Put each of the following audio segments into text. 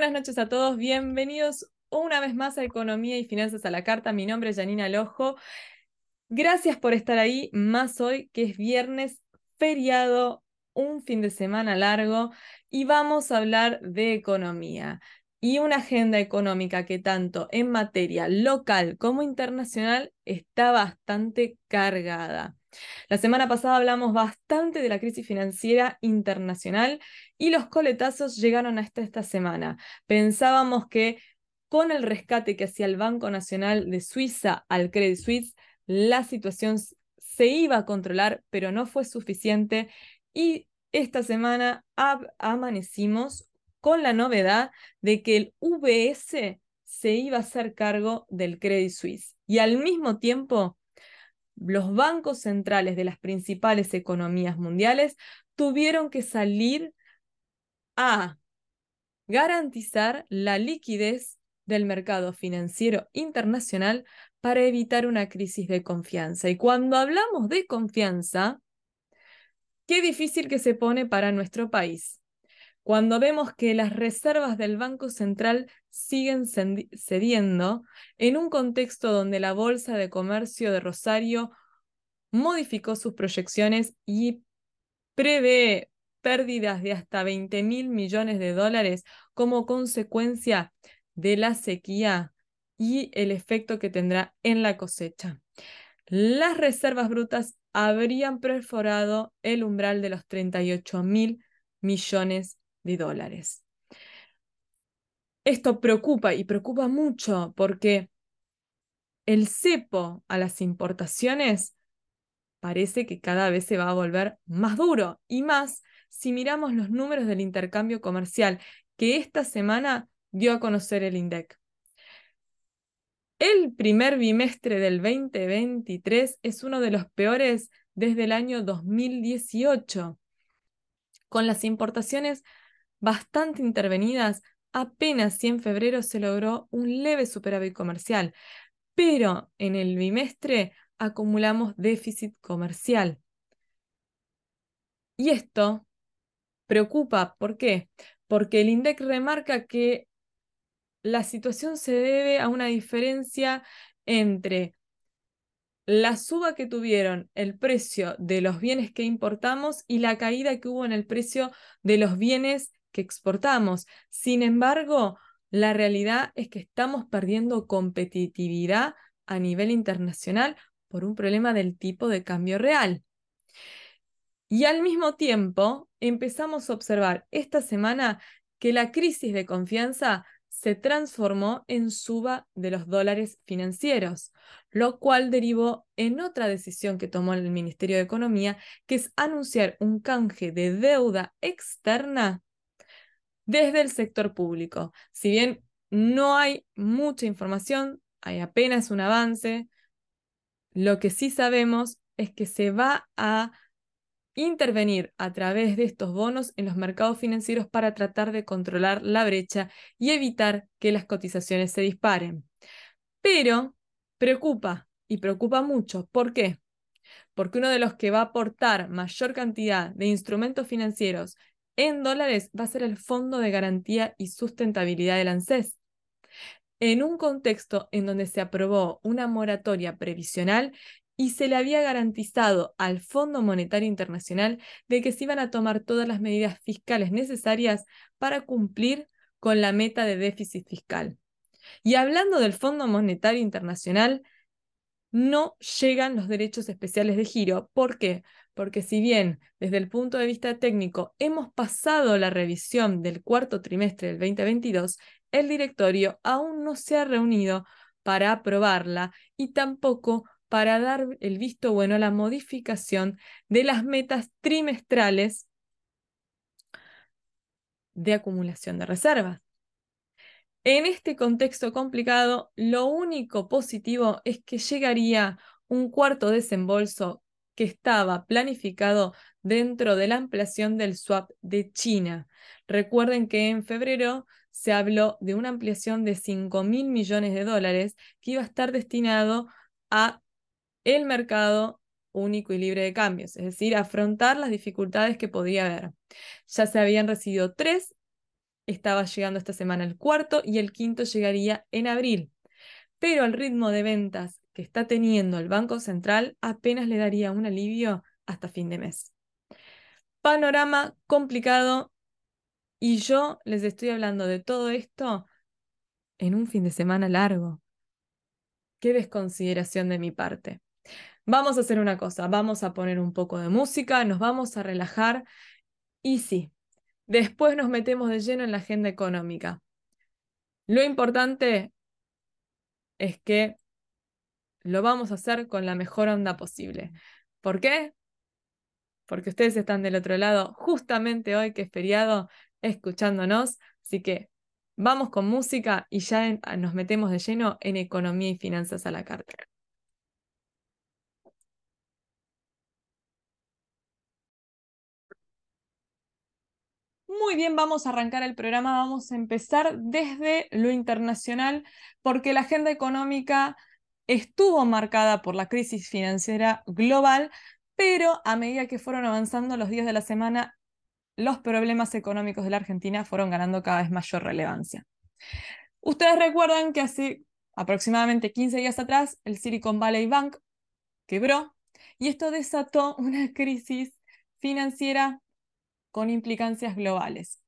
buenas noches a todos, bienvenidos una vez más a Economía y Finanzas a la Carta. Mi nombre es Janina Lojo. Gracias por estar ahí, más hoy que es viernes, feriado, un fin de semana largo y vamos a hablar de economía y una agenda económica que tanto en materia local como internacional está bastante cargada. La semana pasada hablamos bastante de la crisis financiera internacional y los coletazos llegaron hasta esta semana. Pensábamos que con el rescate que hacía el Banco Nacional de Suiza al Credit Suisse, la situación se iba a controlar, pero no fue suficiente y esta semana amanecimos con la novedad de que el VS se iba a hacer cargo del Credit Suisse y al mismo tiempo los bancos centrales de las principales economías mundiales tuvieron que salir a garantizar la liquidez del mercado financiero internacional para evitar una crisis de confianza. Y cuando hablamos de confianza, qué difícil que se pone para nuestro país. Cuando vemos que las reservas del Banco Central siguen cediendo en un contexto donde la Bolsa de Comercio de Rosario modificó sus proyecciones y prevé pérdidas de hasta 20 mil millones de dólares como consecuencia de la sequía y el efecto que tendrá en la cosecha. Las reservas brutas habrían perforado el umbral de los 38 mil millones de dólares. Esto preocupa y preocupa mucho porque el cepo a las importaciones parece que cada vez se va a volver más duro y más si miramos los números del intercambio comercial que esta semana dio a conocer el INDEC. El primer bimestre del 2023 es uno de los peores desde el año 2018. Con las importaciones bastante intervenidas, apenas si en febrero se logró un leve superávit comercial, pero en el bimestre acumulamos déficit comercial. Y esto preocupa, ¿por qué? Porque el INDEC remarca que la situación se debe a una diferencia entre la suba que tuvieron el precio de los bienes que importamos y la caída que hubo en el precio de los bienes que exportamos. Sin embargo, la realidad es que estamos perdiendo competitividad a nivel internacional por un problema del tipo de cambio real. Y al mismo tiempo empezamos a observar esta semana que la crisis de confianza se transformó en suba de los dólares financieros, lo cual derivó en otra decisión que tomó el Ministerio de Economía, que es anunciar un canje de deuda externa desde el sector público. Si bien no hay mucha información, hay apenas un avance, lo que sí sabemos es que se va a intervenir a través de estos bonos en los mercados financieros para tratar de controlar la brecha y evitar que las cotizaciones se disparen. Pero preocupa y preocupa mucho. ¿Por qué? Porque uno de los que va a aportar mayor cantidad de instrumentos financieros en dólares va a ser el Fondo de Garantía y Sustentabilidad del ANSES. En un contexto en donde se aprobó una moratoria previsional y se le había garantizado al Fondo Monetario Internacional de que se iban a tomar todas las medidas fiscales necesarias para cumplir con la meta de déficit fiscal. Y hablando del Fondo Monetario Internacional, no llegan los derechos especiales de giro. ¿Por qué? Porque si bien desde el punto de vista técnico hemos pasado la revisión del cuarto trimestre del 2022, el directorio aún no se ha reunido para aprobarla y tampoco para dar el visto bueno a la modificación de las metas trimestrales de acumulación de reservas. En este contexto complicado, lo único positivo es que llegaría un cuarto desembolso que estaba planificado dentro de la ampliación del swap de China. Recuerden que en febrero se habló de una ampliación de 5 mil millones de dólares que iba a estar destinado a el mercado único y libre de cambios, es decir, afrontar las dificultades que podía haber. Ya se habían recibido tres estaba llegando esta semana el cuarto y el quinto llegaría en abril. Pero el ritmo de ventas está teniendo el Banco Central apenas le daría un alivio hasta fin de mes. Panorama complicado y yo les estoy hablando de todo esto en un fin de semana largo. Qué desconsideración de mi parte. Vamos a hacer una cosa, vamos a poner un poco de música, nos vamos a relajar y sí, después nos metemos de lleno en la agenda económica. Lo importante es que lo vamos a hacer con la mejor onda posible. ¿Por qué? Porque ustedes están del otro lado justamente hoy que es feriado escuchándonos, así que vamos con música y ya nos metemos de lleno en economía y finanzas a la carta. Muy bien, vamos a arrancar el programa, vamos a empezar desde lo internacional, porque la agenda económica estuvo marcada por la crisis financiera global, pero a medida que fueron avanzando los días de la semana, los problemas económicos de la Argentina fueron ganando cada vez mayor relevancia. Ustedes recuerdan que hace aproximadamente 15 días atrás el Silicon Valley Bank quebró y esto desató una crisis financiera con implicancias globales.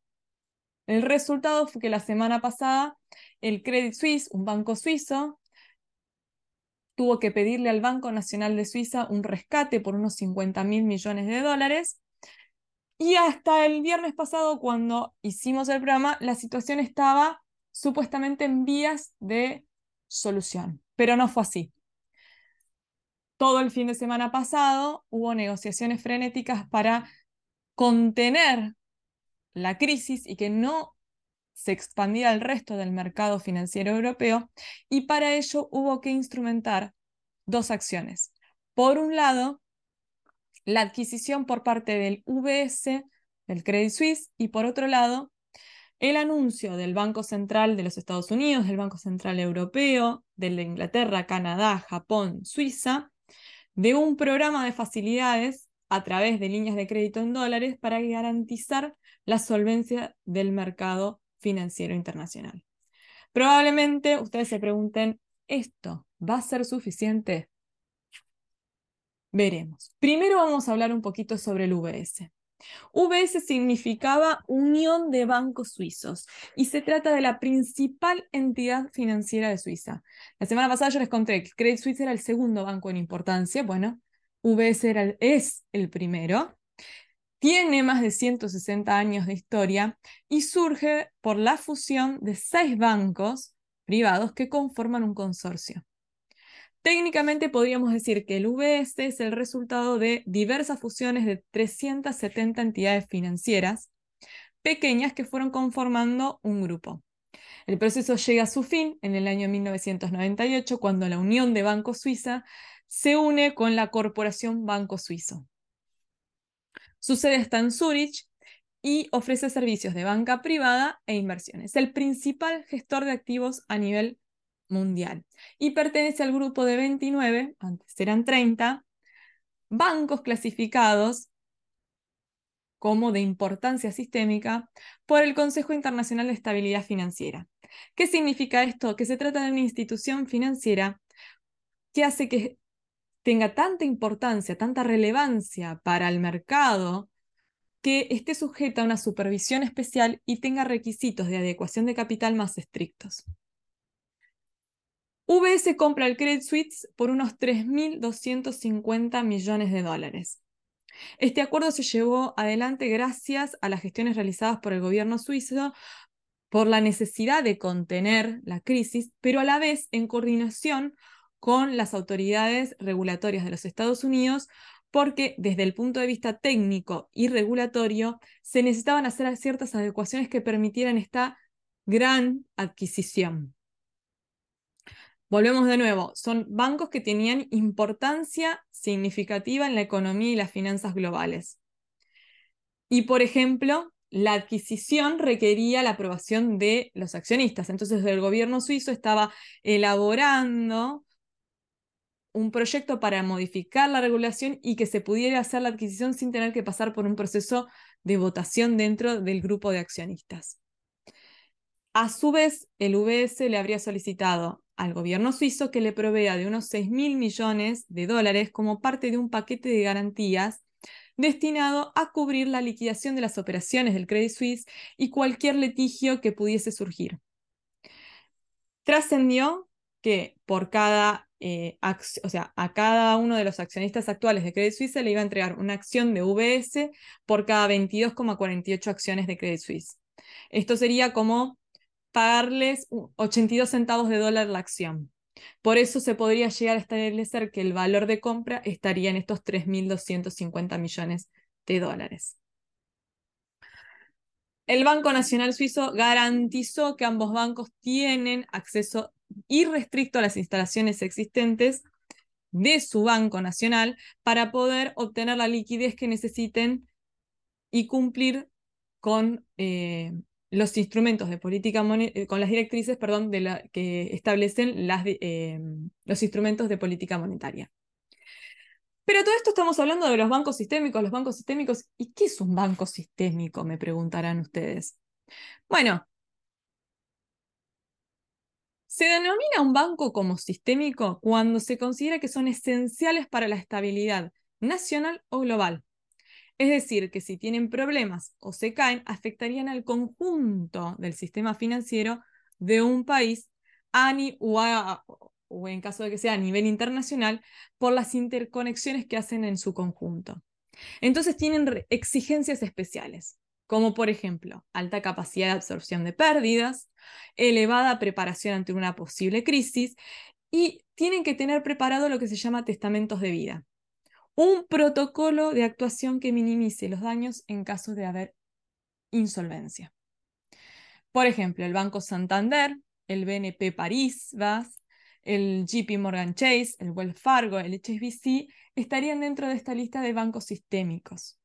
El resultado fue que la semana pasada el Credit Suisse, un banco suizo, tuvo que pedirle al Banco Nacional de Suiza un rescate por unos 50 mil millones de dólares. Y hasta el viernes pasado, cuando hicimos el programa, la situación estaba supuestamente en vías de solución, pero no fue así. Todo el fin de semana pasado hubo negociaciones frenéticas para contener la crisis y que no se expandiera al resto del mercado financiero europeo y para ello hubo que instrumentar dos acciones. Por un lado, la adquisición por parte del VS, del Credit Suisse, y por otro lado, el anuncio del Banco Central de los Estados Unidos, del Banco Central Europeo, de Inglaterra, Canadá, Japón, Suiza, de un programa de facilidades a través de líneas de crédito en dólares para garantizar la solvencia del mercado financiero internacional. Probablemente ustedes se pregunten, ¿esto va a ser suficiente? Veremos. Primero vamos a hablar un poquito sobre el VS. VS significaba Unión de Bancos Suizos y se trata de la principal entidad financiera de Suiza. La semana pasada yo les conté que Credit Suisse era el segundo banco en importancia. Bueno, VS es el primero tiene más de 160 años de historia y surge por la fusión de seis bancos privados que conforman un consorcio. Técnicamente podríamos decir que el VS es el resultado de diversas fusiones de 370 entidades financieras pequeñas que fueron conformando un grupo. El proceso llega a su fin en el año 1998 cuando la Unión de Bancos Suiza se une con la Corporación Banco Suizo. Su sede está en Zurich y ofrece servicios de banca privada e inversiones. El principal gestor de activos a nivel mundial y pertenece al grupo de 29, antes eran 30, bancos clasificados como de importancia sistémica por el Consejo Internacional de Estabilidad Financiera. ¿Qué significa esto? Que se trata de una institución financiera que hace que tenga tanta importancia, tanta relevancia para el mercado, que esté sujeta a una supervisión especial y tenga requisitos de adecuación de capital más estrictos. VS compra el Credit Suisse por unos 3.250 millones de dólares. Este acuerdo se llevó adelante gracias a las gestiones realizadas por el gobierno suizo por la necesidad de contener la crisis, pero a la vez en coordinación con las autoridades regulatorias de los Estados Unidos, porque desde el punto de vista técnico y regulatorio se necesitaban hacer ciertas adecuaciones que permitieran esta gran adquisición. Volvemos de nuevo, son bancos que tenían importancia significativa en la economía y las finanzas globales. Y, por ejemplo, la adquisición requería la aprobación de los accionistas. Entonces, el gobierno suizo estaba elaborando un proyecto para modificar la regulación y que se pudiera hacer la adquisición sin tener que pasar por un proceso de votación dentro del grupo de accionistas. A su vez, el UBS le habría solicitado al gobierno suizo que le provea de unos 6 mil millones de dólares como parte de un paquete de garantías destinado a cubrir la liquidación de las operaciones del Credit Suisse y cualquier litigio que pudiese surgir. Trascendió que por cada, eh, o sea, a cada uno de los accionistas actuales de Credit Suisse se le iba a entregar una acción de UBS por cada 22,48 acciones de Credit Suisse. Esto sería como pagarles 82 centavos de dólar la acción. Por eso se podría llegar a establecer que el valor de compra estaría en estos 3.250 millones de dólares. El Banco Nacional Suizo garantizó que ambos bancos tienen acceso irrestricto a las instalaciones existentes de su Banco Nacional para poder obtener la liquidez que necesiten y cumplir con eh, los instrumentos de política eh, con las directrices, perdón, de la, que establecen eh, los instrumentos de política monetaria. Pero todo esto estamos hablando de los bancos sistémicos, los bancos sistémicos. ¿Y qué es un banco sistémico? Me preguntarán ustedes. Bueno, se denomina un banco como sistémico cuando se considera que son esenciales para la estabilidad nacional o global. Es decir, que si tienen problemas o se caen, afectarían al conjunto del sistema financiero de un país o, en caso de que sea a nivel internacional por las interconexiones que hacen en su conjunto. Entonces tienen exigencias especiales, como por ejemplo alta capacidad de absorción de pérdidas, elevada preparación ante una posible crisis y tienen que tener preparado lo que se llama testamentos de vida un protocolo de actuación que minimice los daños en caso de haber insolvencia. Por ejemplo, el Banco Santander, el BNP Paribas, el JP Morgan Chase, el Wells Fargo, el HSBC estarían dentro de esta lista de bancos sistémicos.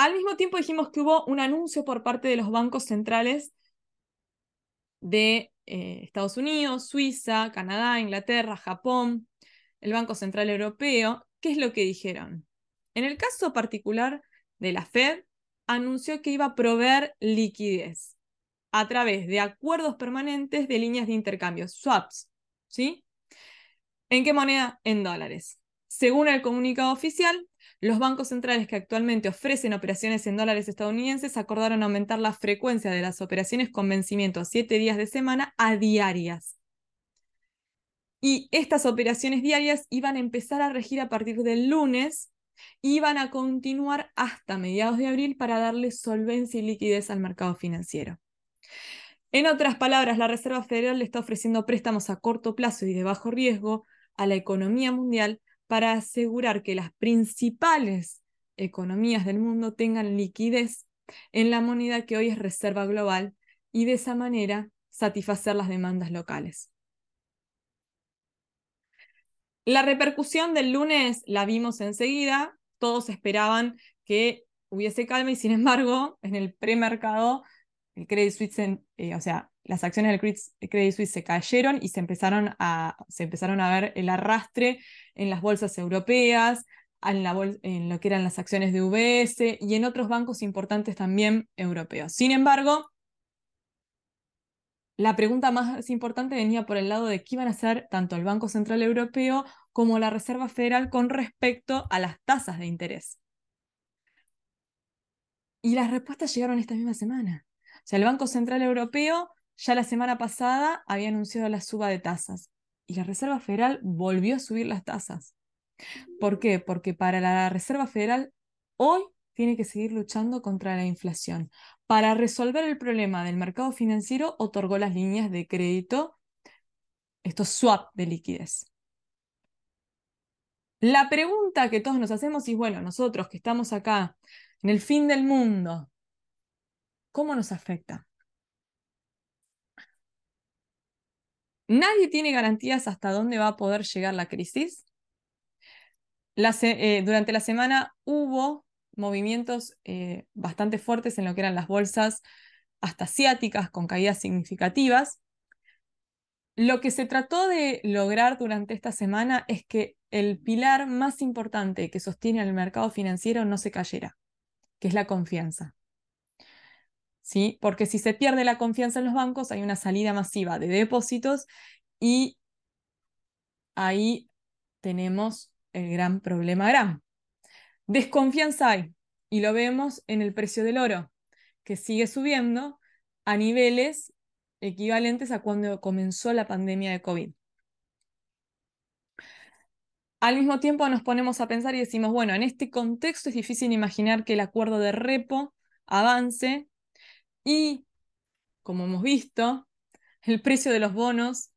Al mismo tiempo dijimos que hubo un anuncio por parte de los bancos centrales de eh, Estados Unidos, Suiza, Canadá, Inglaterra, Japón, el Banco Central Europeo, ¿qué es lo que dijeron? En el caso particular de la Fed, anunció que iba a proveer liquidez a través de acuerdos permanentes de líneas de intercambio, swaps. ¿Sí? ¿En qué moneda? En dólares. Según el comunicado oficial, los bancos centrales que actualmente ofrecen operaciones en dólares estadounidenses acordaron aumentar la frecuencia de las operaciones con vencimiento a siete días de semana a diarias. Y estas operaciones diarias iban a empezar a regir a partir del lunes y iban a continuar hasta mediados de abril para darle solvencia y liquidez al mercado financiero. En otras palabras, la Reserva Federal le está ofreciendo préstamos a corto plazo y de bajo riesgo a la economía mundial para asegurar que las principales economías del mundo tengan liquidez en la moneda que hoy es reserva global y de esa manera satisfacer las demandas locales. La repercusión del lunes la vimos enseguida, todos esperaban que hubiese calma y sin embargo, en el premercado, Credit Suisse, eh, o sea, las acciones del Credit Suisse se cayeron y se empezaron, a, se empezaron a ver el arrastre en las bolsas europeas, en, en lo que eran las acciones de UBS y en otros bancos importantes también europeos. Sin embargo, la pregunta más importante venía por el lado de qué iban a hacer tanto el Banco Central Europeo como la Reserva Federal con respecto a las tasas de interés. Y las respuestas llegaron esta misma semana. O sea, el Banco Central Europeo ya la semana pasada había anunciado la suba de tasas y la Reserva Federal volvió a subir las tasas. ¿Por qué? Porque para la Reserva Federal hoy tiene que seguir luchando contra la inflación. Para resolver el problema del mercado financiero, otorgó las líneas de crédito, estos swap de liquidez. La pregunta que todos nos hacemos es, bueno, nosotros que estamos acá en el fin del mundo, ¿cómo nos afecta? Nadie tiene garantías hasta dónde va a poder llegar la crisis. Eh, durante la semana hubo movimientos eh, bastante fuertes en lo que eran las bolsas hasta asiáticas con caídas significativas. Lo que se trató de lograr durante esta semana es que el pilar más importante que sostiene al mercado financiero no se cayera, que es la confianza. ¿Sí? Porque si se pierde la confianza en los bancos, hay una salida masiva de depósitos y ahí tenemos el gran problema gran. Desconfianza hay, y lo vemos en el precio del oro, que sigue subiendo a niveles equivalentes a cuando comenzó la pandemia de COVID. Al mismo tiempo nos ponemos a pensar y decimos, bueno, en este contexto es difícil imaginar que el acuerdo de repo avance y, como hemos visto, el precio de los bonos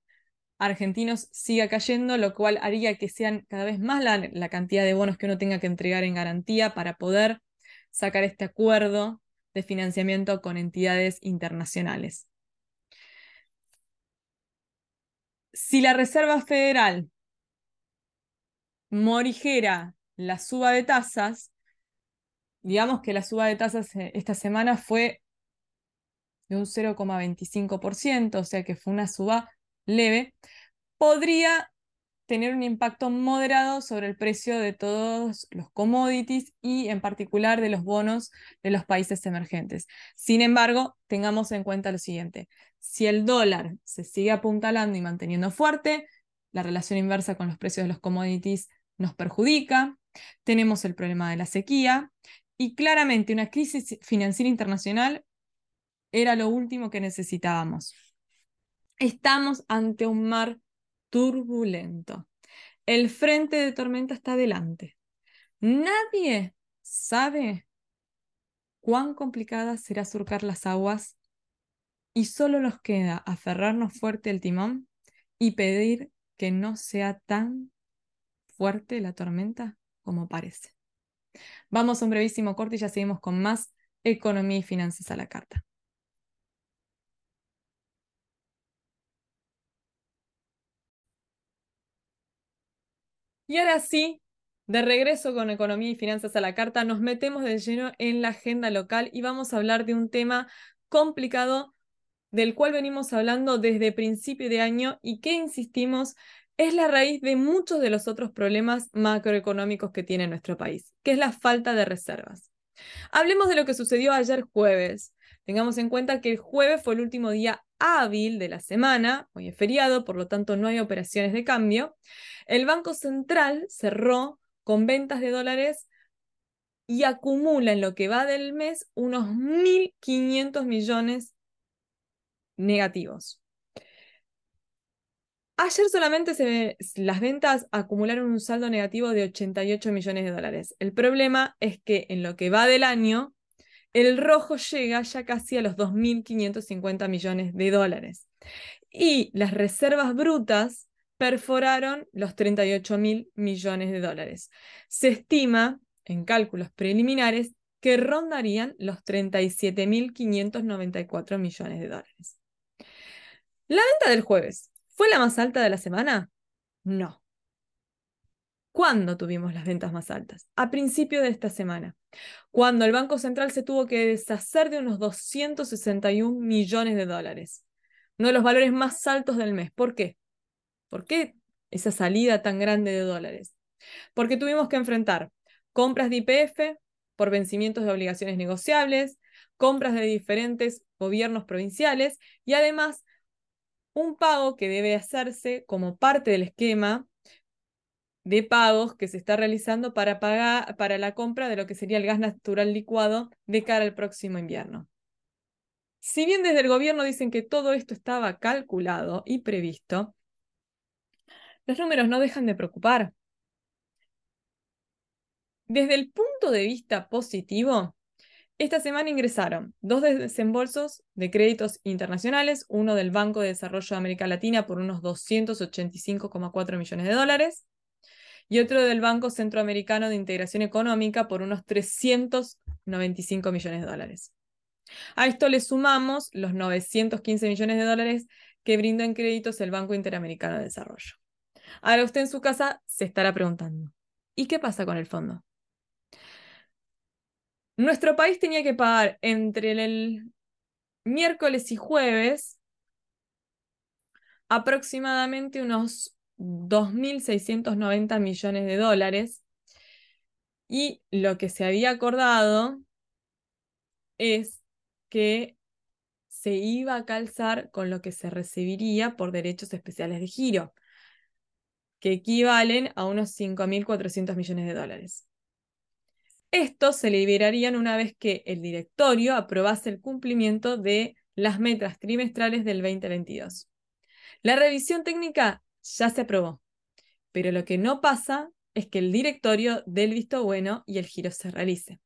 argentinos siga cayendo, lo cual haría que sean cada vez más la, la cantidad de bonos que uno tenga que entregar en garantía para poder sacar este acuerdo de financiamiento con entidades internacionales. Si la Reserva Federal morigera la suba de tasas, digamos que la suba de tasas eh, esta semana fue de un 0,25%, o sea que fue una suba leve, podría tener un impacto moderado sobre el precio de todos los commodities y en particular de los bonos de los países emergentes. Sin embargo, tengamos en cuenta lo siguiente, si el dólar se sigue apuntalando y manteniendo fuerte, la relación inversa con los precios de los commodities nos perjudica, tenemos el problema de la sequía y claramente una crisis financiera internacional era lo último que necesitábamos. Estamos ante un mar turbulento. El frente de tormenta está delante. Nadie sabe cuán complicada será surcar las aguas y solo nos queda aferrarnos fuerte al timón y pedir que no sea tan fuerte la tormenta como parece. Vamos a un brevísimo corte y ya seguimos con más economía y finanzas a la carta. Y ahora sí, de regreso con economía y finanzas a la carta, nos metemos de lleno en la agenda local y vamos a hablar de un tema complicado del cual venimos hablando desde principio de año y que insistimos es la raíz de muchos de los otros problemas macroeconómicos que tiene nuestro país, que es la falta de reservas. Hablemos de lo que sucedió ayer jueves. Tengamos en cuenta que el jueves fue el último día hábil de la semana, hoy es feriado, por lo tanto no hay operaciones de cambio. El Banco Central cerró con ventas de dólares y acumula en lo que va del mes unos 1.500 millones negativos. Ayer solamente se, las ventas acumularon un saldo negativo de 88 millones de dólares. El problema es que en lo que va del año, el rojo llega ya casi a los 2.550 millones de dólares. Y las reservas brutas perforaron los 38 mil millones de dólares. Se estima, en cálculos preliminares, que rondarían los 37.594 millones de dólares. La venta del jueves, ¿fue la más alta de la semana? No. ¿Cuándo tuvimos las ventas más altas? A principio de esta semana, cuando el Banco Central se tuvo que deshacer de unos 261 millones de dólares, uno de los valores más altos del mes. ¿Por qué? ¿Por qué esa salida tan grande de dólares? Porque tuvimos que enfrentar compras de IPF por vencimientos de obligaciones negociables, compras de diferentes gobiernos provinciales y además un pago que debe hacerse como parte del esquema de pagos que se está realizando para, pagar, para la compra de lo que sería el gas natural licuado de cara al próximo invierno. Si bien desde el gobierno dicen que todo esto estaba calculado y previsto, los números no dejan de preocupar. Desde el punto de vista positivo, esta semana ingresaron dos desembolsos de créditos internacionales, uno del Banco de Desarrollo de América Latina por unos 285,4 millones de dólares y otro del Banco Centroamericano de Integración Económica por unos 395 millones de dólares. A esto le sumamos los 915 millones de dólares que brinda en créditos el Banco Interamericano de Desarrollo. Ahora usted en su casa se estará preguntando, ¿y qué pasa con el fondo? Nuestro país tenía que pagar entre el miércoles y jueves aproximadamente unos 2.690 millones de dólares y lo que se había acordado es que se iba a calzar con lo que se recibiría por derechos especiales de giro, que equivalen a unos 5.400 millones de dólares. Estos se liberarían una vez que el directorio aprobase el cumplimiento de las metas trimestrales del 2022. La revisión técnica ya se aprobó, pero lo que no pasa es que el directorio dé el visto bueno y el giro se realice.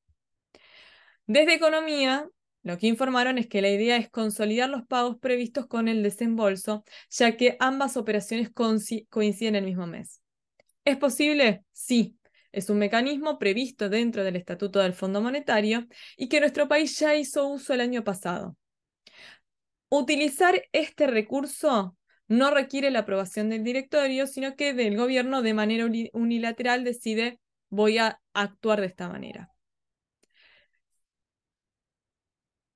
Desde Economía, lo que informaron es que la idea es consolidar los pagos previstos con el desembolso, ya que ambas operaciones coinciden el mismo mes. ¿Es posible? Sí, es un mecanismo previsto dentro del Estatuto del Fondo Monetario y que nuestro país ya hizo uso el año pasado. Utilizar este recurso no requiere la aprobación del directorio, sino que del gobierno de manera unilateral decide voy a actuar de esta manera.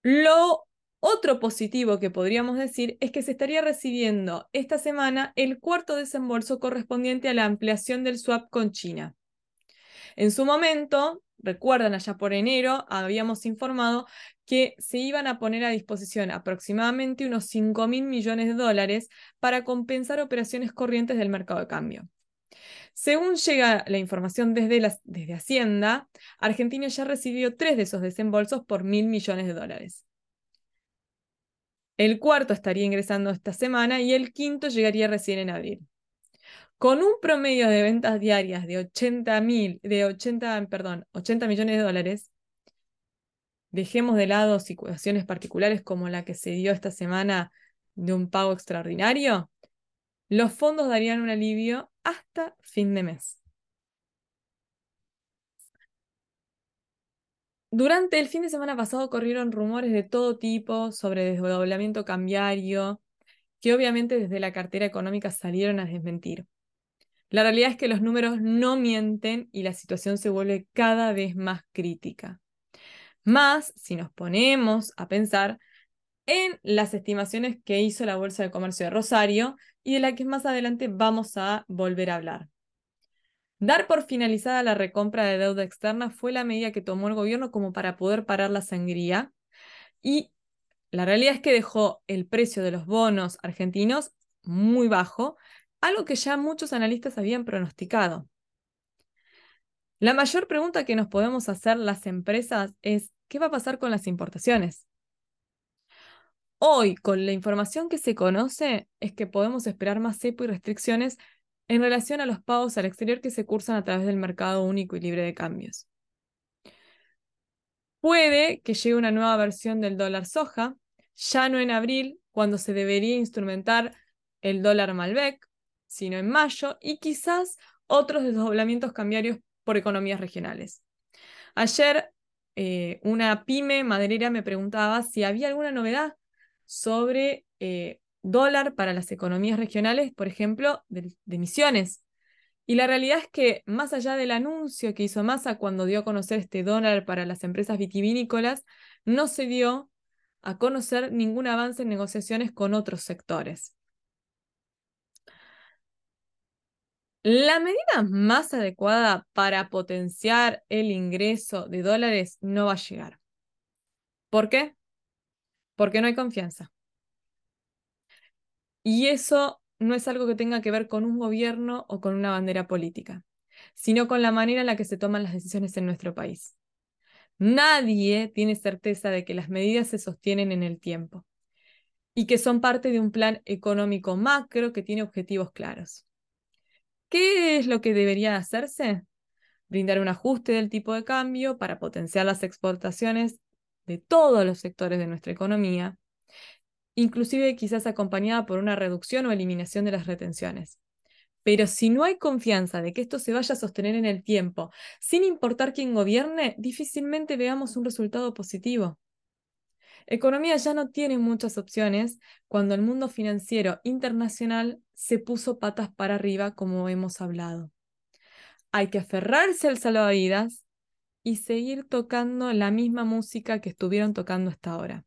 Lo otro positivo que podríamos decir es que se estaría recibiendo esta semana el cuarto desembolso correspondiente a la ampliación del swap con China. En su momento, recuerdan allá por enero, habíamos informado que se iban a poner a disposición aproximadamente unos 5 mil millones de dólares para compensar operaciones corrientes del mercado de cambio. Según llega la información desde, desde Hacienda, Argentina ya recibió tres de esos desembolsos por mil millones de dólares. El cuarto estaría ingresando esta semana y el quinto llegaría recién en abril. Con un promedio de ventas diarias de 80, mil, de 80, perdón, 80 millones de dólares, dejemos de lado situaciones particulares como la que se dio esta semana de un pago extraordinario, los fondos darían un alivio hasta fin de mes. Durante el fin de semana pasado corrieron rumores de todo tipo sobre desdoblamiento cambiario, que obviamente desde la cartera económica salieron a desmentir. La realidad es que los números no mienten y la situación se vuelve cada vez más crítica. Más si nos ponemos a pensar en las estimaciones que hizo la Bolsa de Comercio de Rosario y de la que más adelante vamos a volver a hablar. Dar por finalizada la recompra de deuda externa fue la medida que tomó el gobierno como para poder parar la sangría y la realidad es que dejó el precio de los bonos argentinos muy bajo algo que ya muchos analistas habían pronosticado. La mayor pregunta que nos podemos hacer las empresas es, ¿qué va a pasar con las importaciones? Hoy, con la información que se conoce, es que podemos esperar más cepo y restricciones en relación a los pagos al exterior que se cursan a través del mercado único y libre de cambios. Puede que llegue una nueva versión del dólar soja, ya no en abril, cuando se debería instrumentar el dólar Malbec, sino en mayo, y quizás otros desdoblamientos cambiarios por economías regionales. Ayer eh, una pyme maderera me preguntaba si había alguna novedad sobre eh, dólar para las economías regionales, por ejemplo, de, de Misiones. Y la realidad es que más allá del anuncio que hizo Massa cuando dio a conocer este dólar para las empresas vitivinícolas, no se dio a conocer ningún avance en negociaciones con otros sectores. La medida más adecuada para potenciar el ingreso de dólares no va a llegar. ¿Por qué? Porque no hay confianza. Y eso no es algo que tenga que ver con un gobierno o con una bandera política, sino con la manera en la que se toman las decisiones en nuestro país. Nadie tiene certeza de que las medidas se sostienen en el tiempo y que son parte de un plan económico macro que tiene objetivos claros. ¿Qué es lo que debería hacerse? Brindar un ajuste del tipo de cambio para potenciar las exportaciones de todos los sectores de nuestra economía, inclusive quizás acompañada por una reducción o eliminación de las retenciones. Pero si no hay confianza de que esto se vaya a sostener en el tiempo, sin importar quién gobierne, difícilmente veamos un resultado positivo. Economía ya no tiene muchas opciones cuando el mundo financiero internacional se puso patas para arriba, como hemos hablado. Hay que aferrarse al salvavidas y seguir tocando la misma música que estuvieron tocando hasta ahora.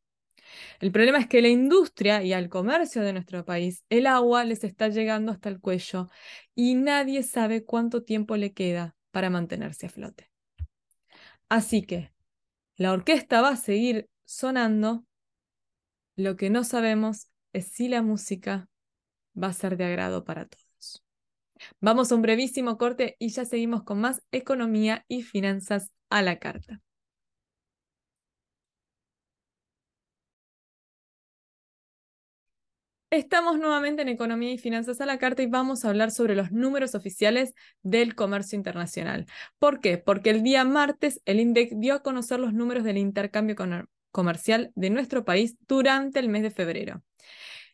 El problema es que la industria y al comercio de nuestro país, el agua les está llegando hasta el cuello y nadie sabe cuánto tiempo le queda para mantenerse a flote. Así que la orquesta va a seguir sonando, Lo que no sabemos es si la música va a ser de agrado para todos. Vamos a un brevísimo corte y ya seguimos con más economía y finanzas a la carta. Estamos nuevamente en Economía y Finanzas a la Carta y vamos a hablar sobre los números oficiales del comercio internacional. ¿Por qué? Porque el día martes el INDEC dio a conocer los números del intercambio comercial de nuestro país durante el mes de febrero.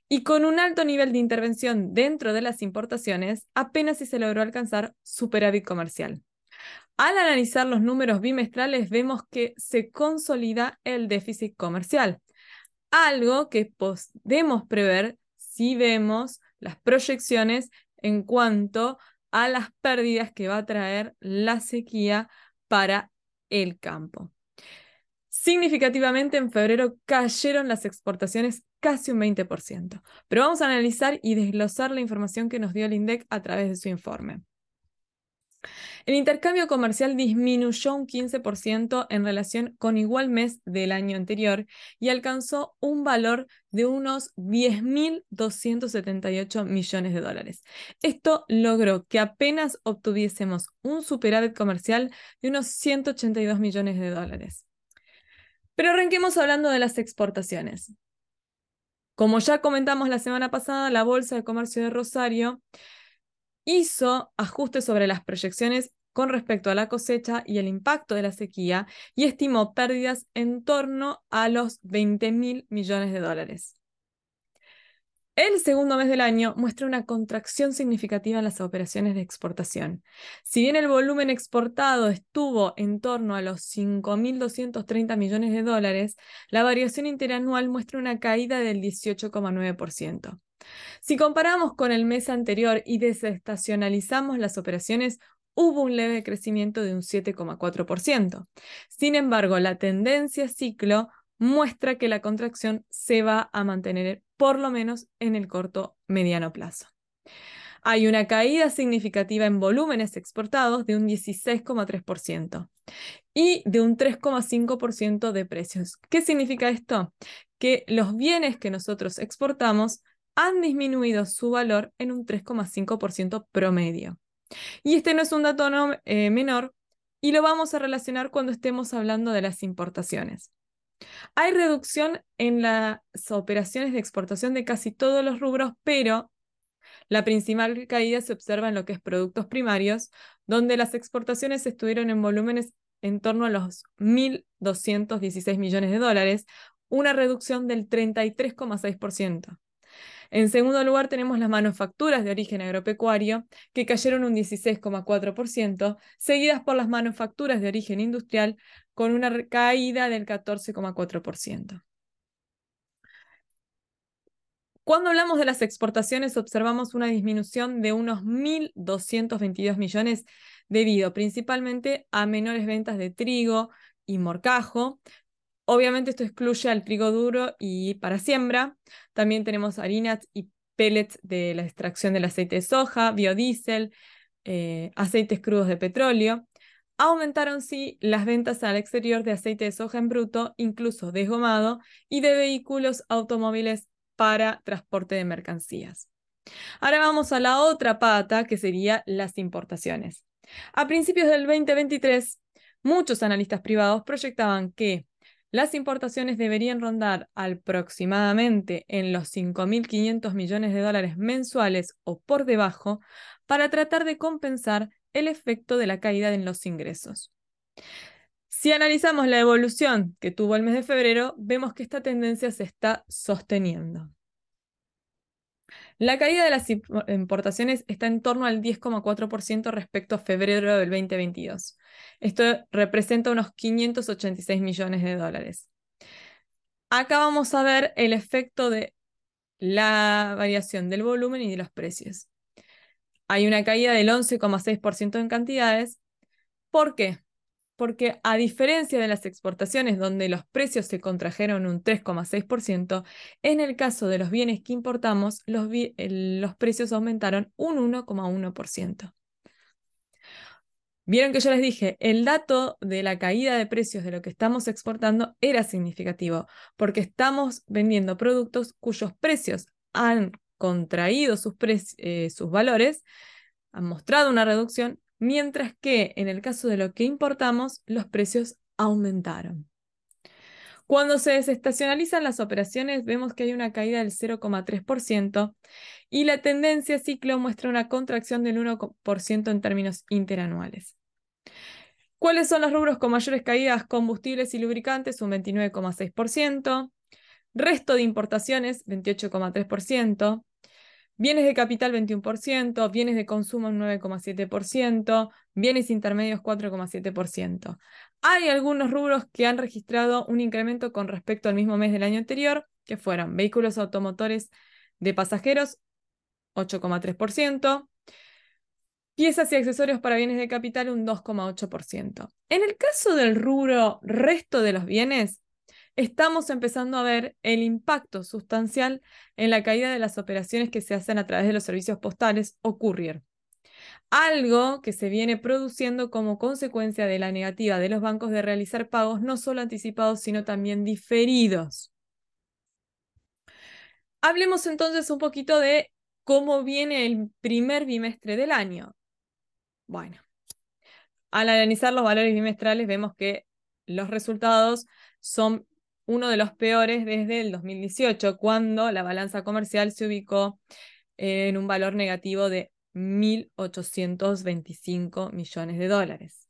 Y con un alto nivel de intervención dentro de las importaciones, apenas si se logró alcanzar superávit comercial. Al analizar los números bimestrales, vemos que se consolida el déficit comercial, algo que podemos prever si vemos las proyecciones en cuanto a las pérdidas que va a traer la sequía para el campo. Significativamente en febrero cayeron las exportaciones casi un 20%, pero vamos a analizar y desglosar la información que nos dio el INDEC a través de su informe. El intercambio comercial disminuyó un 15% en relación con igual mes del año anterior y alcanzó un valor de unos 10.278 millones de dólares. Esto logró que apenas obtuviésemos un superávit comercial de unos 182 millones de dólares. Pero arranquemos hablando de las exportaciones. Como ya comentamos la semana pasada, la Bolsa de Comercio de Rosario hizo ajustes sobre las proyecciones con respecto a la cosecha y el impacto de la sequía y estimó pérdidas en torno a los 20 mil millones de dólares. El segundo mes del año muestra una contracción significativa en las operaciones de exportación. Si bien el volumen exportado estuvo en torno a los 5.230 millones de dólares, la variación interanual muestra una caída del 18,9%. Si comparamos con el mes anterior y desestacionalizamos las operaciones, hubo un leve crecimiento de un 7,4%. Sin embargo, la tendencia ciclo muestra que la contracción se va a mantener por lo menos en el corto mediano plazo. Hay una caída significativa en volúmenes exportados de un 16,3% y de un 3,5% de precios. ¿Qué significa esto? Que los bienes que nosotros exportamos han disminuido su valor en un 3,5% promedio. Y este no es un dato eh, menor y lo vamos a relacionar cuando estemos hablando de las importaciones. Hay reducción en las operaciones de exportación de casi todos los rubros, pero la principal caída se observa en lo que es productos primarios, donde las exportaciones estuvieron en volúmenes en torno a los 1.216 millones de dólares, una reducción del 33,6%. En segundo lugar, tenemos las manufacturas de origen agropecuario, que cayeron un 16,4%, seguidas por las manufacturas de origen industrial, con una caída del 14,4%. Cuando hablamos de las exportaciones, observamos una disminución de unos 1.222 millones debido principalmente a menores ventas de trigo y morcajo, Obviamente esto excluye al trigo duro y para siembra. También tenemos harinas y pellets de la extracción del aceite de soja, biodiesel, eh, aceites crudos de petróleo. Aumentaron sí las ventas al exterior de aceite de soja en bruto, incluso desgomado, y de vehículos automóviles para transporte de mercancías. Ahora vamos a la otra pata, que sería las importaciones. A principios del 2023, muchos analistas privados proyectaban que las importaciones deberían rondar aproximadamente en los 5.500 millones de dólares mensuales o por debajo para tratar de compensar el efecto de la caída en los ingresos. Si analizamos la evolución que tuvo el mes de febrero, vemos que esta tendencia se está sosteniendo. La caída de las importaciones está en torno al 10,4% respecto a febrero del 2022. Esto representa unos 586 millones de dólares. Acá vamos a ver el efecto de la variación del volumen y de los precios. Hay una caída del 11,6% en cantidades. ¿Por qué? porque a diferencia de las exportaciones donde los precios se contrajeron un 3,6%, en el caso de los bienes que importamos, los, los precios aumentaron un 1,1%. Vieron que yo les dije, el dato de la caída de precios de lo que estamos exportando era significativo, porque estamos vendiendo productos cuyos precios han contraído sus, eh, sus valores, han mostrado una reducción, mientras que en el caso de lo que importamos, los precios aumentaron. Cuando se desestacionalizan las operaciones, vemos que hay una caída del 0,3% y la tendencia ciclo muestra una contracción del 1% en términos interanuales. ¿Cuáles son los rubros con mayores caídas? Combustibles y lubricantes, un 29,6%. Resto de importaciones, 28,3%. Bienes de capital 21%, bienes de consumo un 9,7%, bienes intermedios 4,7%. Hay algunos rubros que han registrado un incremento con respecto al mismo mes del año anterior, que fueron vehículos automotores de pasajeros 8,3%, piezas y accesorios para bienes de capital un 2,8%. En el caso del rubro resto de los bienes, estamos empezando a ver el impacto sustancial en la caída de las operaciones que se hacen a través de los servicios postales o courier. Algo que se viene produciendo como consecuencia de la negativa de los bancos de realizar pagos no solo anticipados, sino también diferidos. Hablemos entonces un poquito de cómo viene el primer bimestre del año. Bueno, al analizar los valores bimestrales vemos que los resultados son uno de los peores desde el 2018, cuando la balanza comercial se ubicó en un valor negativo de 1.825 millones de dólares.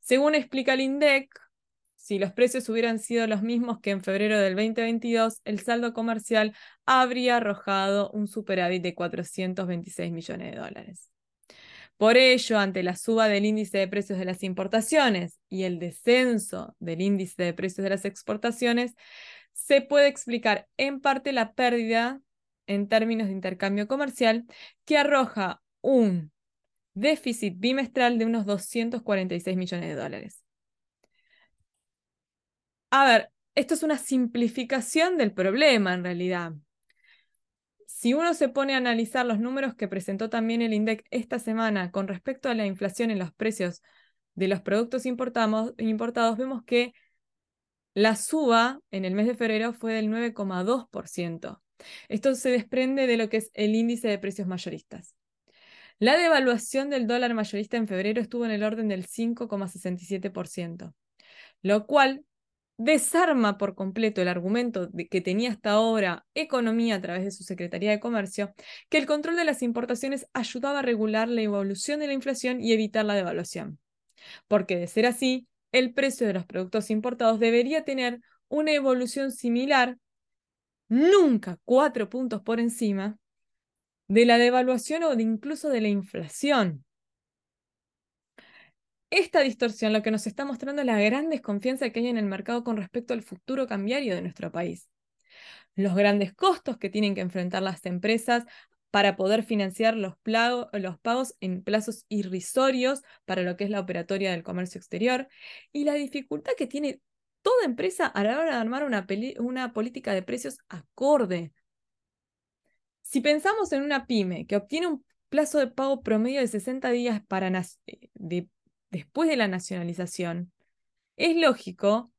Según explica el INDEC, si los precios hubieran sido los mismos que en febrero del 2022, el saldo comercial habría arrojado un superávit de 426 millones de dólares. Por ello, ante la suba del índice de precios de las importaciones y el descenso del índice de precios de las exportaciones, se puede explicar en parte la pérdida en términos de intercambio comercial que arroja un déficit bimestral de unos 246 millones de dólares. A ver, esto es una simplificación del problema en realidad si uno se pone a analizar los números que presentó también el INDEC esta semana con respecto a la inflación en los precios de los productos importados, vemos que la suba en el mes de febrero fue del 9,2%. Esto se desprende de lo que es el índice de precios mayoristas. La devaluación del dólar mayorista en febrero estuvo en el orden del 5,67%, lo cual desarma por completo el argumento que tenía hasta ahora Economía a través de su Secretaría de Comercio, que el control de las importaciones ayudaba a regular la evolución de la inflación y evitar la devaluación. Porque de ser así, el precio de los productos importados debería tener una evolución similar, nunca cuatro puntos por encima, de la devaluación o de incluso de la inflación. Esta distorsión lo que nos está mostrando es la gran desconfianza que hay en el mercado con respecto al futuro cambiario de nuestro país. Los grandes costos que tienen que enfrentar las empresas para poder financiar los, los, pagos en plazos irrisorios para lo que es la operatoria del comercio exterior y la dificultad que tiene toda empresa a la hora de armar una, una política de precios acorde. Si pensamos en una pyme que obtiene un plazo de pago promedio de 60 días para de después de la nacionalización, es lógico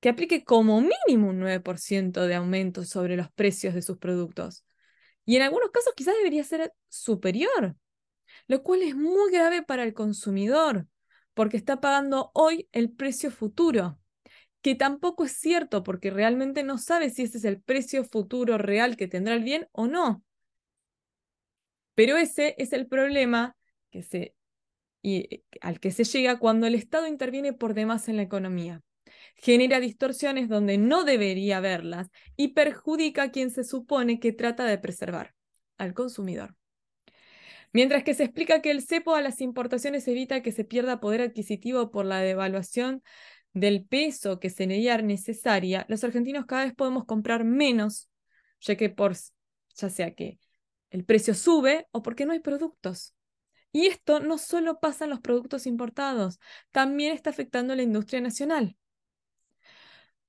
que aplique como mínimo un 9% de aumento sobre los precios de sus productos. Y en algunos casos quizás debería ser superior, lo cual es muy grave para el consumidor, porque está pagando hoy el precio futuro, que tampoco es cierto porque realmente no sabe si ese es el precio futuro real que tendrá el bien o no. Pero ese es el problema que se y al que se llega cuando el Estado interviene por demás en la economía. Genera distorsiones donde no debería haberlas y perjudica a quien se supone que trata de preservar, al consumidor. Mientras que se explica que el cepo a las importaciones evita que se pierda poder adquisitivo por la devaluación del peso que sería necesaria, los argentinos cada vez podemos comprar menos, ya que por ya sea que el precio sube o porque no hay productos. Y esto no solo pasa en los productos importados, también está afectando a la industria nacional.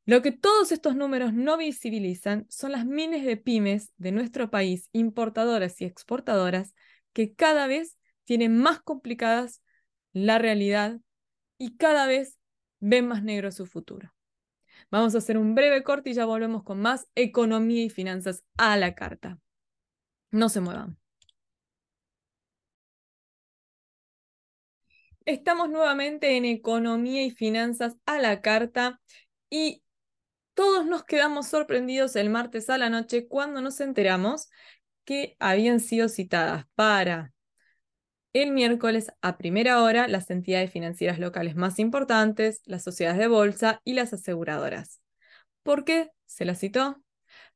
Lo que todos estos números no visibilizan son las miles de pymes de nuestro país, importadoras y exportadoras, que cada vez tienen más complicadas la realidad y cada vez ven más negro su futuro. Vamos a hacer un breve corte y ya volvemos con más economía y finanzas a la carta. No se muevan. Estamos nuevamente en economía y finanzas a la carta y todos nos quedamos sorprendidos el martes a la noche cuando nos enteramos que habían sido citadas para el miércoles a primera hora las entidades financieras locales más importantes, las sociedades de bolsa y las aseguradoras. ¿Por qué se las citó?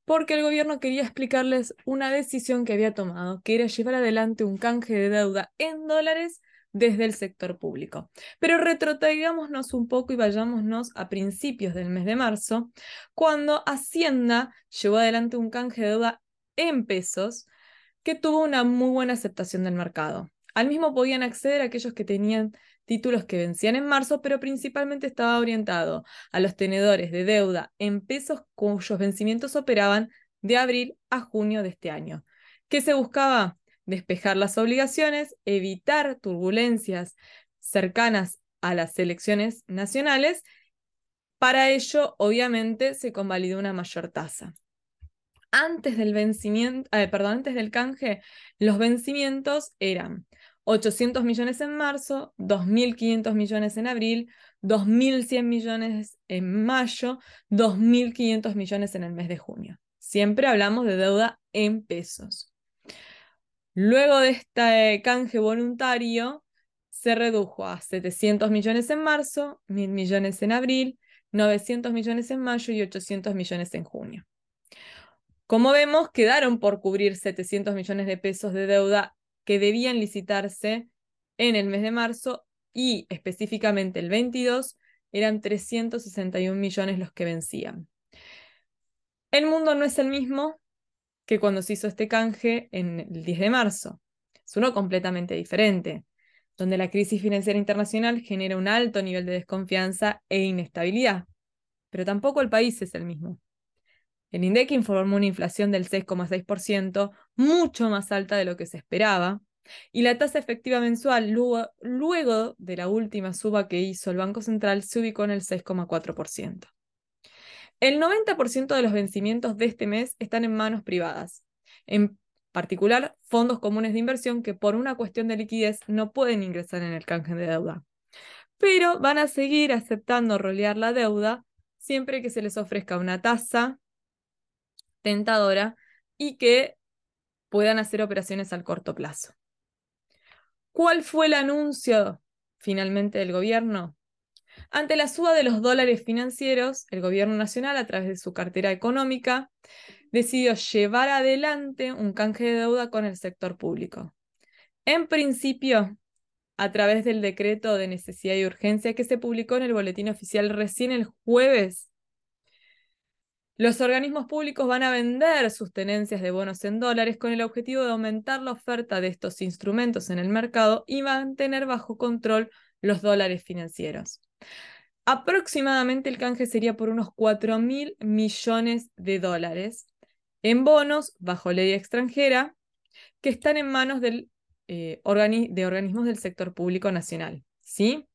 Porque el gobierno quería explicarles una decisión que había tomado, que era llevar adelante un canje de deuda en dólares desde el sector público. Pero retrotraigámonos un poco y vayámonos a principios del mes de marzo, cuando Hacienda llevó adelante un canje de deuda en pesos que tuvo una muy buena aceptación del mercado. Al mismo podían acceder aquellos que tenían títulos que vencían en marzo, pero principalmente estaba orientado a los tenedores de deuda en pesos cuyos vencimientos operaban de abril a junio de este año. ¿Qué se buscaba? Despejar las obligaciones, evitar turbulencias cercanas a las elecciones nacionales. Para ello, obviamente, se convalidó una mayor tasa antes del vencimiento, eh, perdón, antes del canje, los vencimientos eran 800 millones en marzo, 2.500 millones en abril, 2.100 millones en mayo, 2.500 millones en el mes de junio. Siempre hablamos de deuda en pesos. Luego de este canje voluntario, se redujo a 700 millones en marzo, 1.000 millones en abril, 900 millones en mayo y 800 millones en junio. Como vemos, quedaron por cubrir 700 millones de pesos de deuda que debían licitarse en el mes de marzo y específicamente el 22 eran 361 millones los que vencían. El mundo no es el mismo que cuando se hizo este canje en el 10 de marzo. Es uno completamente diferente, donde la crisis financiera internacional genera un alto nivel de desconfianza e inestabilidad. Pero tampoco el país es el mismo. El INDEC informó una inflación del 6,6%, mucho más alta de lo que se esperaba, y la tasa efectiva mensual luego de la última suba que hizo el Banco Central se ubicó en el 6,4%. El 90% de los vencimientos de este mes están en manos privadas, en particular fondos comunes de inversión que por una cuestión de liquidez no pueden ingresar en el canje de deuda, pero van a seguir aceptando rolear la deuda siempre que se les ofrezca una tasa tentadora y que puedan hacer operaciones al corto plazo. ¿Cuál fue el anuncio finalmente del gobierno? Ante la suba de los dólares financieros, el gobierno nacional, a través de su cartera económica, decidió llevar adelante un canje de deuda con el sector público. En principio, a través del decreto de necesidad y urgencia que se publicó en el boletín oficial recién el jueves los organismos públicos van a vender sus tenencias de bonos en dólares con el objetivo de aumentar la oferta de estos instrumentos en el mercado y mantener bajo control los dólares financieros. Aproximadamente el canje sería por unos 4 mil millones de dólares en bonos bajo ley extranjera que están en manos del, eh, de organismos del sector público nacional. ¿sí?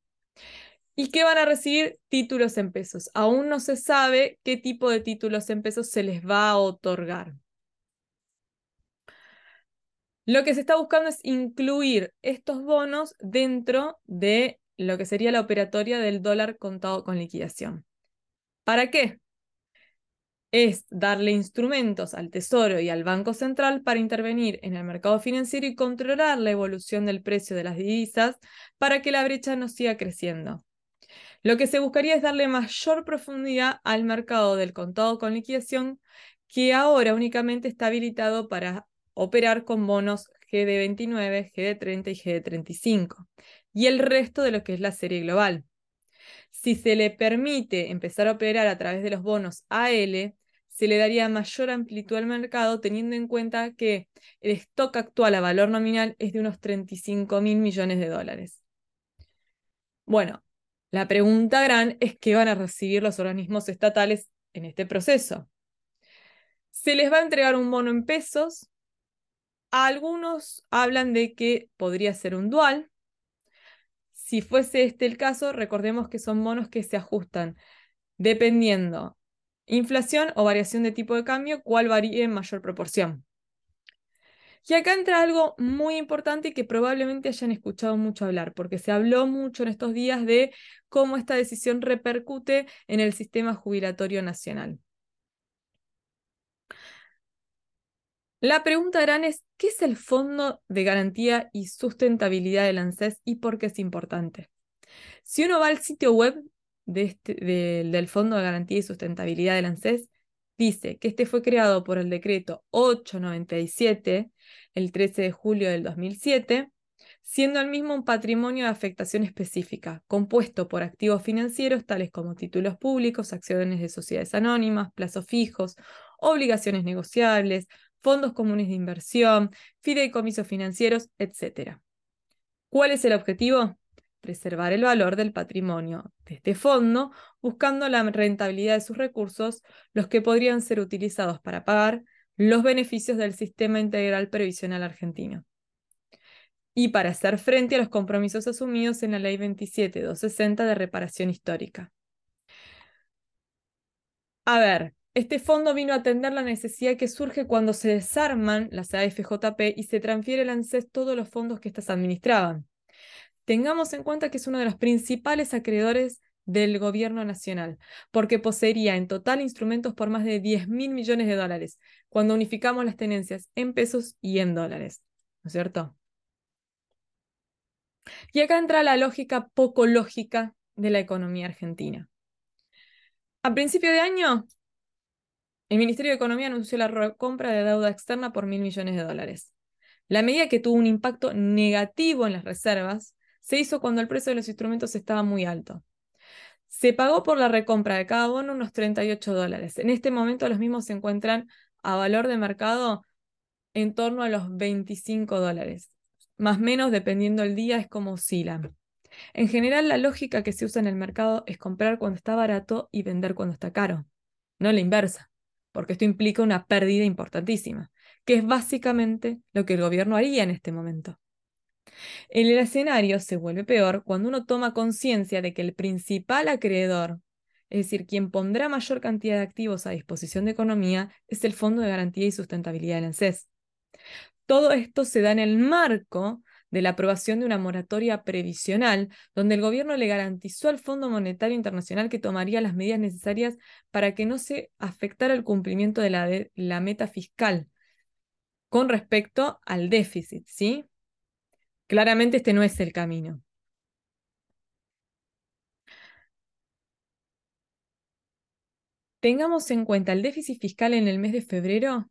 y que van a recibir títulos en pesos. Aún no se sabe qué tipo de títulos en pesos se les va a otorgar. Lo que se está buscando es incluir estos bonos dentro de lo que sería la operatoria del dólar contado con liquidación. ¿Para qué? Es darle instrumentos al Tesoro y al Banco Central para intervenir en el mercado financiero y controlar la evolución del precio de las divisas para que la brecha no siga creciendo. Lo que se buscaría es darle mayor profundidad al mercado del contado con liquidación, que ahora únicamente está habilitado para operar con bonos GD29, GD30 y GD35, y el resto de lo que es la serie global. Si se le permite empezar a operar a través de los bonos AL, se le daría mayor amplitud al mercado teniendo en cuenta que el stock actual a valor nominal es de unos 35 mil millones de dólares. Bueno, la pregunta gran es qué van a recibir los organismos estatales en este proceso. Se les va a entregar un bono en pesos. Algunos hablan de que podría ser un dual. Si fuese este el caso, recordemos que son monos que se ajustan dependiendo inflación o variación de tipo de cambio, cuál varíe en mayor proporción. Y acá entra algo muy importante que probablemente hayan escuchado mucho hablar, porque se habló mucho en estos días de cómo esta decisión repercute en el sistema jubilatorio nacional. La pregunta gran es, ¿qué es el Fondo de Garantía y Sustentabilidad del ANSES y por qué es importante? Si uno va al sitio web este, del Fondo de Garantía y Sustentabilidad del ANSES, dice que este fue creado por el decreto 897, el 13 de julio del 2007, siendo el mismo un patrimonio de afectación específica, compuesto por activos financieros tales como títulos públicos, acciones de sociedades anónimas, plazos fijos, obligaciones negociables, fondos comunes de inversión, fideicomisos financieros, etc. ¿Cuál es el objetivo? Preservar el valor del patrimonio de este fondo, buscando la rentabilidad de sus recursos, los que podrían ser utilizados para pagar los beneficios del sistema integral previsional argentino. Y para hacer frente a los compromisos asumidos en la Ley 27260 de reparación histórica. A ver, este fondo vino a atender la necesidad que surge cuando se desarman las AFJP y se transfiere al ANSES todos los fondos que éstas administraban. Tengamos en cuenta que es uno de los principales acreedores del gobierno nacional, porque poseería en total instrumentos por más de 10 mil millones de dólares, cuando unificamos las tenencias en pesos y en dólares. ¿No es cierto? Y acá entra la lógica poco lógica de la economía argentina. A principio de año, el Ministerio de Economía anunció la compra de deuda externa por mil millones de dólares. La medida que tuvo un impacto negativo en las reservas se hizo cuando el precio de los instrumentos estaba muy alto. Se pagó por la recompra de cada bono unos 38 dólares. En este momento los mismos se encuentran a valor de mercado en torno a los 25 dólares. Más o menos, dependiendo del día, es como oscilan. En general, la lógica que se usa en el mercado es comprar cuando está barato y vender cuando está caro, no la inversa porque esto implica una pérdida importantísima, que es básicamente lo que el gobierno haría en este momento. El escenario se vuelve peor cuando uno toma conciencia de que el principal acreedor, es decir, quien pondrá mayor cantidad de activos a disposición de economía, es el Fondo de Garantía y Sustentabilidad del ANSES. Todo esto se da en el marco de la aprobación de una moratoria previsional, donde el gobierno le garantizó al Fondo Monetario Internacional que tomaría las medidas necesarias para que no se afectara el cumplimiento de la, meta fiscal con respecto al déficit, ¿sí? Claramente este no es el camino. Tengamos en cuenta, el déficit fiscal en el mes de febrero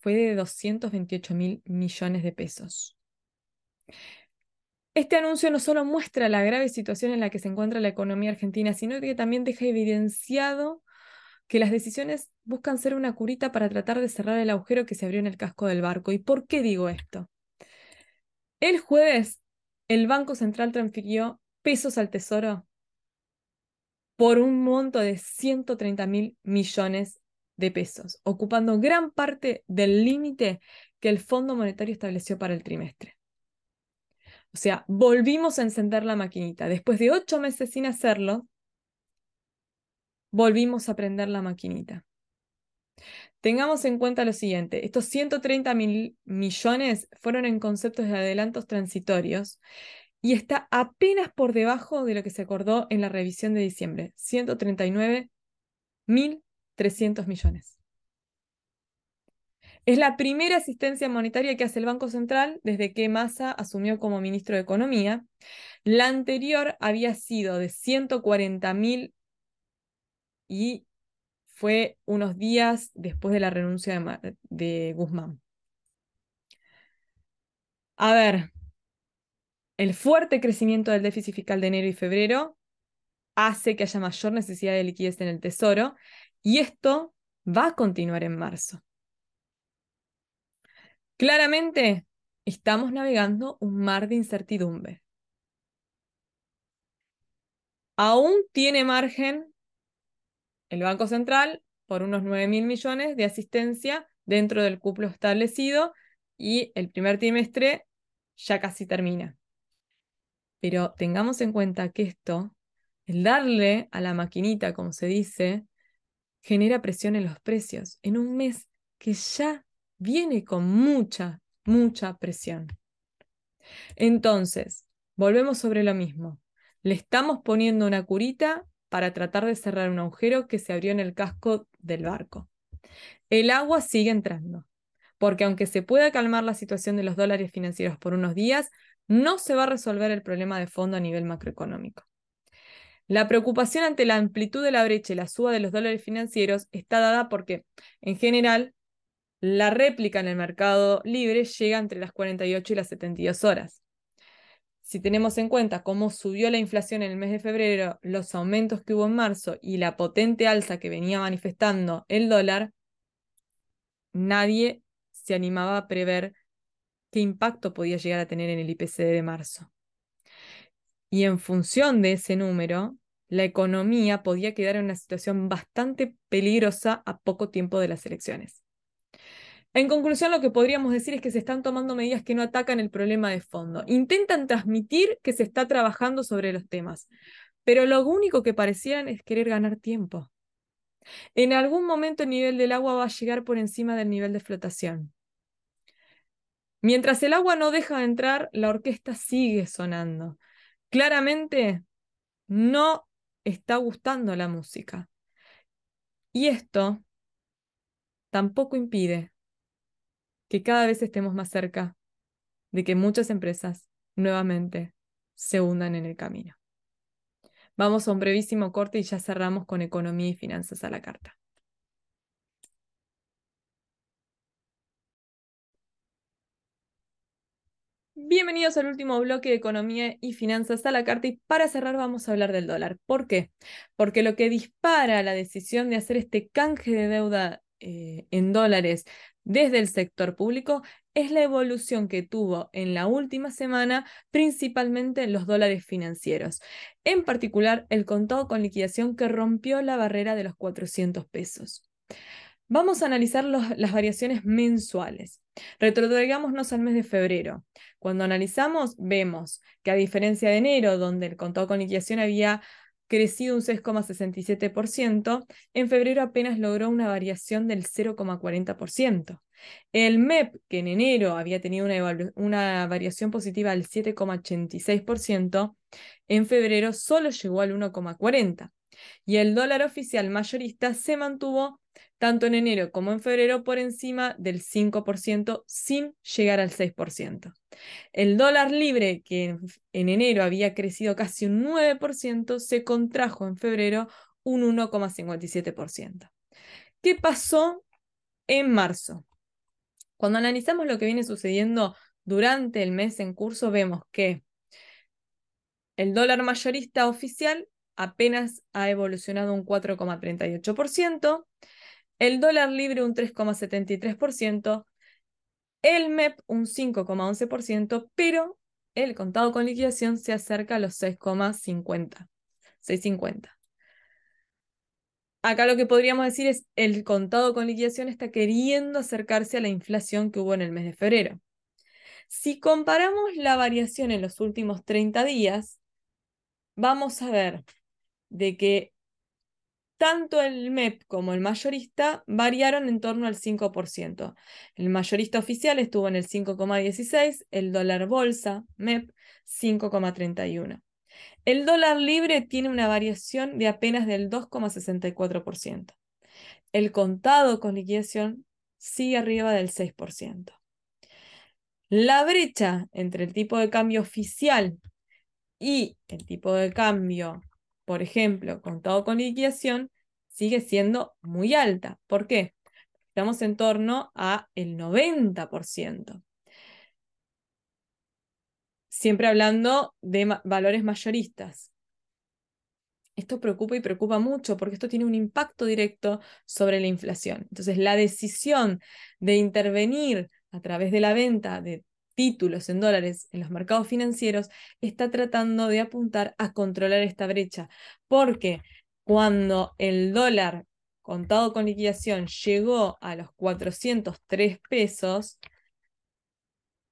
fue de 228 mil millones de pesos. Este anuncio no solo muestra la grave situación en la que se encuentra la economía argentina, sino que también deja evidenciado que las decisiones buscan ser una curita para tratar de cerrar el agujero que se abrió en el casco del barco. ¿Y por qué digo esto? El jueves, el Banco Central transfirió pesos al Tesoro por un monto de 130 mil millones de pesos, ocupando gran parte del límite que el Fondo Monetario estableció para el trimestre. O sea, volvimos a encender la maquinita. Después de ocho meses sin hacerlo, volvimos a prender la maquinita. Tengamos en cuenta lo siguiente, estos 130 mil millones fueron en conceptos de adelantos transitorios y está apenas por debajo de lo que se acordó en la revisión de diciembre, 139 mil 300 millones. Es la primera asistencia monetaria que hace el Banco Central desde que Massa asumió como ministro de Economía. La anterior había sido de 140 mil y fue unos días después de la renuncia de, de Guzmán. A ver, el fuerte crecimiento del déficit fiscal de enero y febrero hace que haya mayor necesidad de liquidez en el Tesoro y esto va a continuar en marzo. Claramente, estamos navegando un mar de incertidumbre. Aún tiene margen el Banco Central por unos 9 mil millones de asistencia dentro del cuplo establecido y el primer trimestre ya casi termina. Pero tengamos en cuenta que esto, el darle a la maquinita, como se dice, genera presión en los precios en un mes que ya viene con mucha, mucha presión. Entonces, volvemos sobre lo mismo. Le estamos poniendo una curita para tratar de cerrar un agujero que se abrió en el casco del barco. El agua sigue entrando, porque aunque se pueda calmar la situación de los dólares financieros por unos días, no se va a resolver el problema de fondo a nivel macroeconómico. La preocupación ante la amplitud de la brecha y la suba de los dólares financieros está dada porque, en general, la réplica en el mercado libre llega entre las 48 y las 72 horas. Si tenemos en cuenta cómo subió la inflación en el mes de febrero, los aumentos que hubo en marzo y la potente alza que venía manifestando el dólar, nadie se animaba a prever qué impacto podía llegar a tener en el IPC de marzo. Y en función de ese número, la economía podía quedar en una situación bastante peligrosa a poco tiempo de las elecciones. En conclusión, lo que podríamos decir es que se están tomando medidas que no atacan el problema de fondo. Intentan transmitir que se está trabajando sobre los temas, pero lo único que parecían es querer ganar tiempo. En algún momento el nivel del agua va a llegar por encima del nivel de flotación. Mientras el agua no deja de entrar, la orquesta sigue sonando. Claramente no está gustando la música. Y esto tampoco impide que cada vez estemos más cerca de que muchas empresas nuevamente se hundan en el camino. Vamos a un brevísimo corte y ya cerramos con economía y finanzas a la carta. Bienvenidos al último bloque de Economía y Finanzas a la carta y para cerrar vamos a hablar del dólar. ¿Por qué? Porque lo que dispara la decisión de hacer este canje de deuda eh, en dólares desde el sector público es la evolución que tuvo en la última semana principalmente los dólares financieros, en particular el contado con liquidación que rompió la barrera de los 400 pesos. Vamos a analizar las variaciones mensuales. Retrotraigámonos al mes de febrero. Cuando analizamos, vemos que a diferencia de enero, donde el contado con liquidación había crecido un 6,67%, en febrero apenas logró una variación del 0,40%. El MEP, que en enero había tenido una, una variación positiva del 7,86%, en febrero solo llegó al 1,40%. Y el dólar oficial mayorista se mantuvo tanto en enero como en febrero por encima del 5% sin llegar al 6%. El dólar libre, que en, enero había crecido casi un 9%, se contrajo en febrero un 1,57%. ¿Qué pasó en marzo? Cuando analizamos lo que viene sucediendo durante el mes en curso, vemos que el dólar mayorista oficial apenas ha evolucionado un 4,38%, el dólar libre un 3,73%, el MEP un 5,11%, pero el contado con liquidación se acerca a los 6,50. 6,50. Acá lo que podríamos decir es el contado con liquidación está queriendo acercarse a la inflación que hubo en el mes de febrero. Si comparamos la variación en los últimos 30 días, vamos a ver de que tanto el MEP como el mayorista variaron en torno al 5%. El mayorista oficial estuvo en el 5,16, el dólar bolsa, MEP, 5,31. El dólar libre tiene una variación de apenas del 2,64%. El contado con liquidación sigue arriba del 6%. La brecha entre el tipo de cambio oficial y el tipo de cambio por ejemplo, contado con liquidación, sigue siendo muy alta. ¿Por qué? Estamos en torno a el 90%. Siempre hablando de valores mayoristas. Esto preocupa y preocupa mucho porque esto tiene un impacto directo sobre la inflación. Entonces, la decisión de intervenir a través de la venta de títulos en dólares en los mercados financieros, está tratando de apuntar a controlar esta brecha, porque cuando el dólar contado con liquidación llegó a los 403 pesos,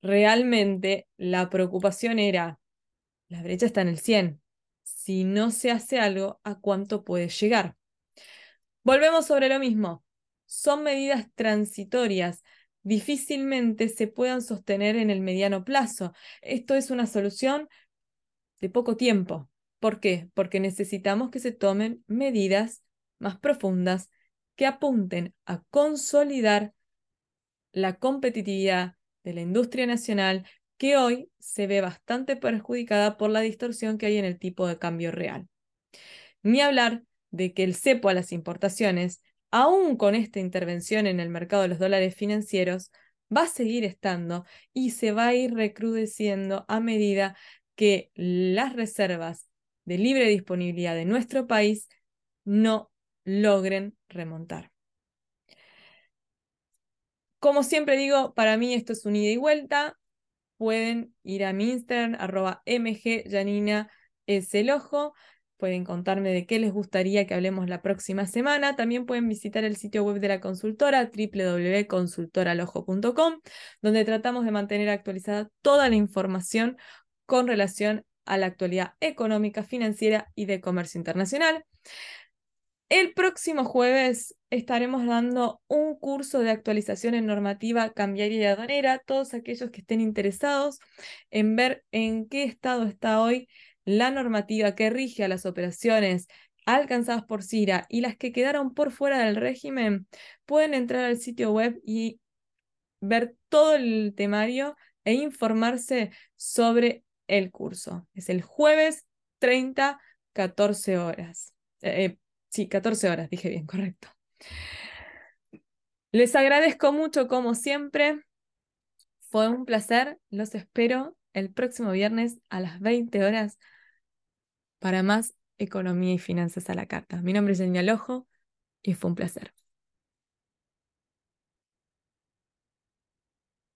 realmente la preocupación era La brecha está en el 100. Si no se hace algo, ¿a cuánto puede llegar? Volvemos sobre lo mismo. Son medidas transitorias. Difícilmente se puedan sostener en el mediano plazo. Esto es una solución de poco tiempo. ¿Por qué? Porque necesitamos que se tomen medidas más profundas que apunten a consolidar la competitividad de la industria nacional que hoy se ve bastante perjudicada por la distorsión que hay en el tipo de cambio real. Ni hablar de que el cepo a las importaciones, aún con esta intervención en el mercado de los dólares financieros, va a seguir estando y se va a ir recrudeciendo a medida que las reservas de libre disponibilidad de nuestro país no logren remontar. Como siempre digo, para mí esto es un ida y vuelta. Pueden ir a mi Instagram, arroba mgjanina es el ojo. Pueden contarme de qué les gustaría que hablemos la próxima semana. También pueden visitar el sitio web de la consultora, www.consultoralojo.com, donde tratamos de mantener actualizada toda la información con relación a la actualidad económica, financiera y de comercio internacional. El próximo jueves estaremos dando un curso de actualización en normativa cambiaria y aduanera. Todos aquellos que estén interesados en ver en qué estado está hoy la normativa que rige a las operaciones alcanzadas por CIRA y las que quedaron por fuera del régimen, pueden entrar al sitio web y ver todo el temario e informarse sobre el curso. Es el jueves 30, 14 horas. Eh, eh, sí, 14 horas, dije bien, correcto. Les agradezco mucho como siempre. Fue un placer. Los espero el próximo viernes a las 20 horas para más economía y finanzas a la carta. Mi nombre es Daniel Ojo y fue un placer.